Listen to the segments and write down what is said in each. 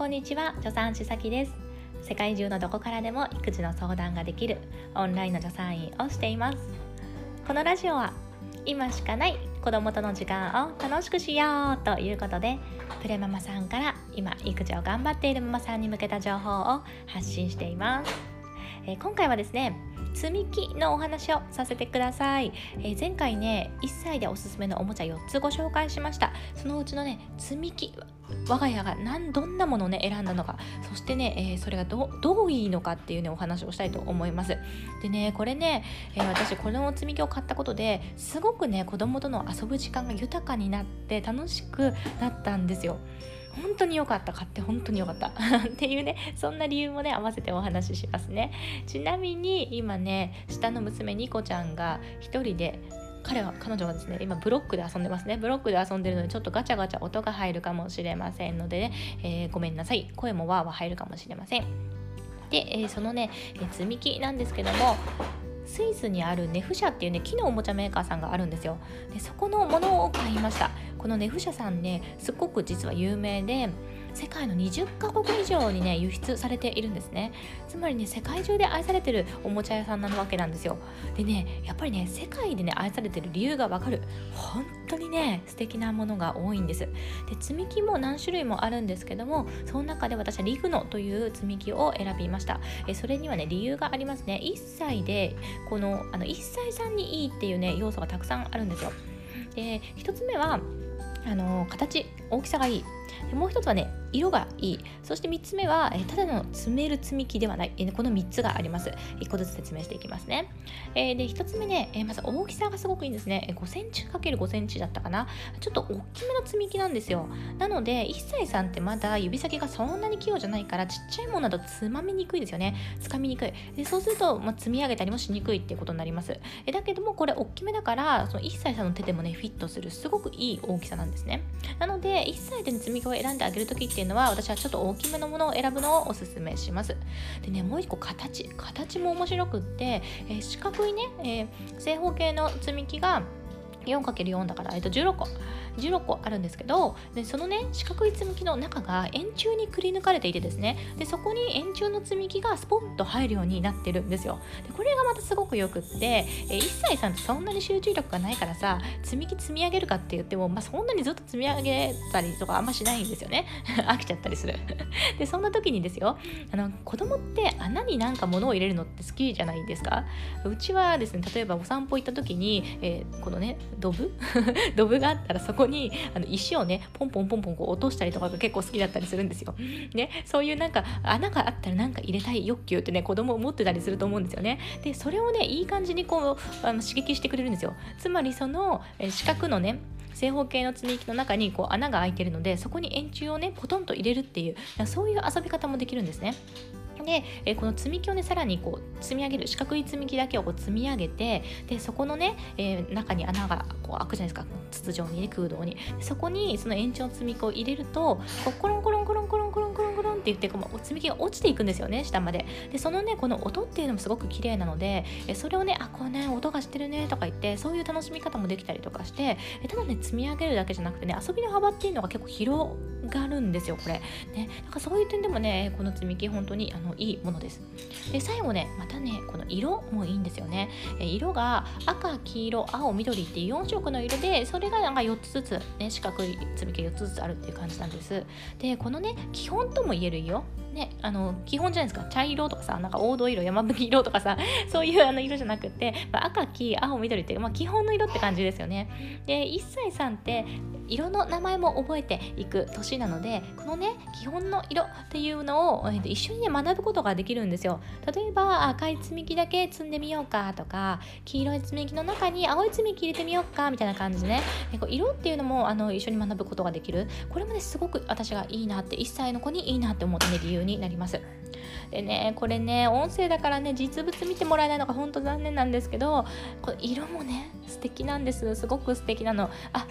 こんにちは助産師さきです。世界中のどこからでも育児の相談ができるオンラインの助産院をしています。このラジオは今しかない子供との時間を楽しくしようということでプレママさんから今育児を頑張っているママさんに向けた情報を発信しています、えー、今回はですね積み木のお話をさせてください、えー、前回ね1歳でおすすめのおもちゃ4つご紹介しました。そのうちのね積み木我が家が何どんなものをね選んだのか。そしてね、えー、それがどどういいのかっていうねお話をしたいと思います。でねこれね、えー、私この積み木を買ったことですごくね子供との遊ぶ時間が豊かになって楽しくなったんですよ。本当に良かった。買って本当に良かった。っていうねそんな理由もね合わせてお話ししますね。ちなみに今ね下の娘ニコちゃんが一人で彼は彼女はですね今ブロックで遊んでますね。ブロックで遊んでるのでちょっとガチャガチャ音が入るかもしれませんので、ね、えー、ごめんなさい。声もわーわー入るかもしれません。で、えー、そのね、え積み木なんですけどもスイスにあるネフ社っていうね木のおもちゃメーカーさんがあるんですよ。でそこのものを買いました。このネフ社さんねすっごく実は有名で世界の20カ国以上にね輸出されているんですね。つまりね世界中で愛されてるおもちゃ屋さんなわけなんですよ。でねやっぱりね世界でね愛されてる理由がわかる。本当にね素敵なものが多いんです。で積み木も何種類もあるんですけどもその中で私はリグノという積み木を選びました。えそれにはね理由がありますね。1歳でこのあの1歳さんにいいっていうね要素がたくさんあるんですよ。で1つ目はあの形。大きさがいい。もう一つはね色がいい。そして3つ目は、えただの積める積み木ではない、えこの3つがあります。1個ずつ説明していきますね、え、で1つ目ね、えまず大きさがすごくいいんですね。5センチ ×5 センチだったかな。ちょっと大きめの積み木なんですよ。なので1歳さんってまだ指先がそんなに器用じゃないからちっちゃいものだとつまみにくいですよね。つかみにくい。でそうすると、まあ、積み上げたりもしにくいっていうことになります。えだけどもこれ大きめだからその1歳さんの手でもねフィットするすごくいい大きさなんですね。なので1歳で、積み木を選んであげるときっていうのは私はちょっと大きめのものを選ぶのをおすすめします。でねもう一個形。形も面白くって、えー、四角いね、えー、正方形の積み木が 4×4 だから、えっと、16個。16個あるんですけどでそのね四角い積み木の中が円柱にくり抜かれていてですね。でそこに円柱の積み木がスポンと入るようになってるんですよ。でこれがまたすごくよくってえ1歳さんってそんなに集中力がないからさ積み木積み上げるかって言っても、まあ、そんなにずっと積み上げたりとかあんましないんですよね。飽きちゃったりする。でそんな時にですよあの子供って穴になんか物を入れるのって好きじゃないですか？うちはですね例えばお散歩行った時に、えー、このねドブ？ドブがあったらそこにあの石をねポンポンポンポンこう落としたりとかが結構好きだったりするんですよ。ね、そういうなんか穴があったらなんか入れたい欲求ってね子供持ってたりすると思うんですよね。でそれをねいい感じにこうあの刺激してくれるんですよ。つまりその四角のね正方形の積み木の中にこう穴が開いてるのでそこに円柱をねポトンと入れるっていうそういう遊び方もできるんですね。で、えこの積み木をねさらにこう積み上げる四角い積み木だけをこう積み上げてでそこのね、えー、中に穴がこう開くじゃないですか。筒状にね空洞に。そこにその延長積み木を入れるとこうコロンコロンコロンコロンって言ってこの積み木が落ちていくんですよね下まで。でそのねこの音っていうのもすごく綺麗なのでそれをねあこうね音がしてるねとか言ってそういう楽しみ方もできたりとかしてただね積み上げるだけじゃなくてね遊びの幅っていうのが結構広がるんですよこれ。ねなんかそういう点でもねこの積み木本当にあのいいものです。で最後ねまたねこの色もいいんですよね。色が赤黄色青緑っていう4色の色でそれがなんか4つずつね四角い積み木4つずつあるっていう感じなんです。でこのね基本とも言える色ね、あの基本じゃないですか。茶色とかさなんか黄土色山吹色とかさ そういうあの色じゃなくて、まあ、赤黄青緑っていう、まあ、基本の色って感じですよね。で1歳さんって色の名前も覚えていく年なのでこのね基本の色っていうのを、えー、と一緒にね学ぶことができるんですよ。例えば赤い積み木だけ積んでみようかとか黄色い積み木の中に青い積み木入れてみようかみたいな感じでね。こう色っていうのもあの一緒に学ぶことができる。これもねすごく私がいいなって1歳の子にいいなってって思ったね理由になります。でねこれね音声だからね実物見てもらえないのが本当残念なんですけどこの色もね素敵なんです。すごく素敵なの。あ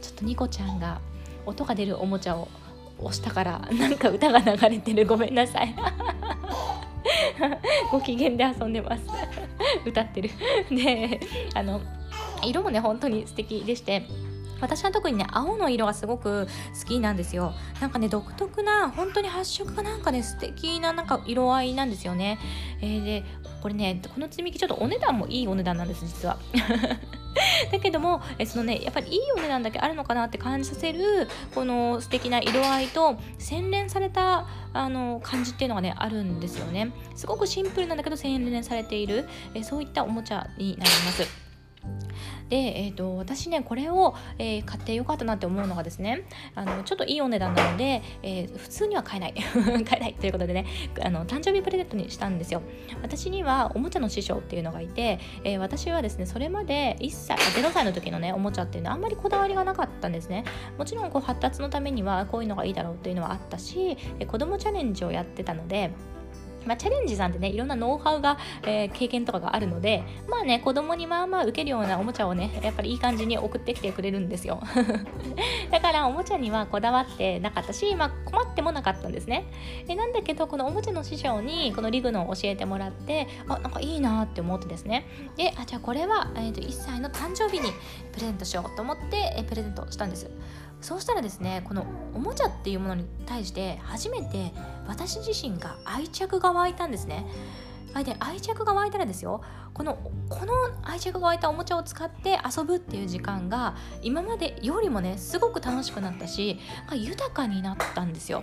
ちょっとニコちゃんが音が出るおもちゃを押したからなんか歌が流れてる。ごめんなさい。ご機嫌で遊んでます。歌ってる。であの色もね本当に素敵でして私は特にね青の色がすごく好きなんですよ。なんかね独特な本当に発色がなんかね素敵ななんか色合いなんですよね、えー、でこれねこの積み木ちょっとお値段もいいお値段なんです実は。だけどもえそのねやっぱりいいお値段だけあるのかなって感じさせるこの素敵な色合いと洗練されたあの感じっていうのがねあるんですよね。すごくシンプルなんだけど洗練されている。えそういったおもちゃになります。で、えーと、私ねこれを、えー、買ってよかったなって思うのがですねあのちょっといいお値段なので、えー、普通には買えない。買えないということでねあの誕生日プレゼントにしたんですよ。私にはおもちゃの師匠っていうのがいて、えー、私はですねそれまで1歳0歳の時のねおもちゃっていうのはあんまりこだわりがなかったんですね。もちろんこう発達のためにはこういうのがいいだろうっていうのはあったし、え子供チャレンジをやってたのでまあ、チャレンジさんってねいろんなノウハウが、えー、経験とかがあるのでまあね子供にまあまあ受けるようなおもちゃをねやっぱりいい感じに送ってきてくれるんですよ。だからおもちゃにはこだわってなかったし、まあ、困ってもなかったんですね。えなんだけどこのおもちゃの師匠にこのリグノを教えてもらってあなんかいいなって思ってですね。であじゃあこれは、えー、と1歳の誕生日にプレゼントしようと思って、えー、プレゼントしたんです。そうしたらですねこのおもちゃっていうものに対して初めて私自身が愛着が湧いたんですね。で愛着が湧いたらですよこのこの愛着が湧いたおもちゃを使って遊ぶっていう時間が今までよりもねすごく楽しくなったし豊かになったんですよ。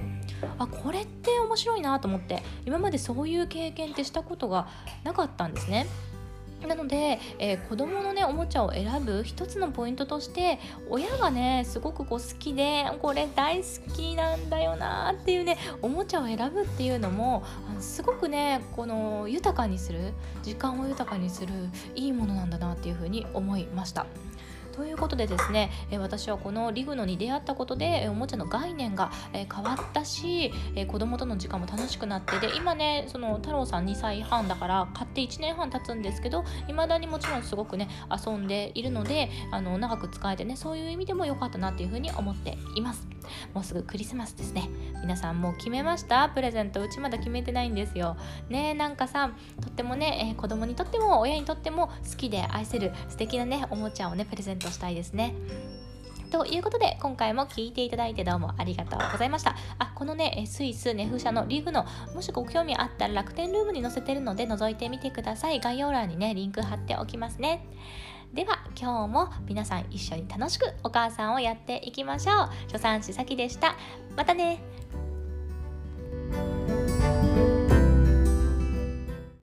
あこれって面白いなと思って今までそういう経験ってしたことがなかったんですね。なので、えー、子供のねおもちゃを選ぶ一つのポイントとして親がねすごくこう好きでこれ大好きなんだよなっていうねおもちゃを選ぶっていうのもすごくねこの豊かにする時間を豊かにするいいものなんだなっていうふうに思いました。ということでですね、え私はこのリグノに出会ったことで、えおもちゃの概念が、え変わったし、え子供との時間も楽しくなってで今ねその太郎さん2歳半だから買って1年半経つんですけどいまだにもちろんすごくね遊んでいるのであの長く使えてねそういう意味でも良かったなっていうふうに思っています。もうすぐクリスマスですね。皆さんもう決めました？プレゼントうちまだ決めてないんですよ。ねなんかさとってもね、えー、子供にとっても親にとっても好きで愛せる素敵なねおもちゃをねプレゼントしたいですね。ということで今回も聞いていただいてどうもありがとうございました。あこのねスイスネフ社のリーグのもしご興味あったら楽天ルームに載せてるので覗いてみてください。概要欄にねリンク貼っておきますね。では今日も皆さん一緒に楽しくお母さんをやっていきましょう。助産師さきでした。またね。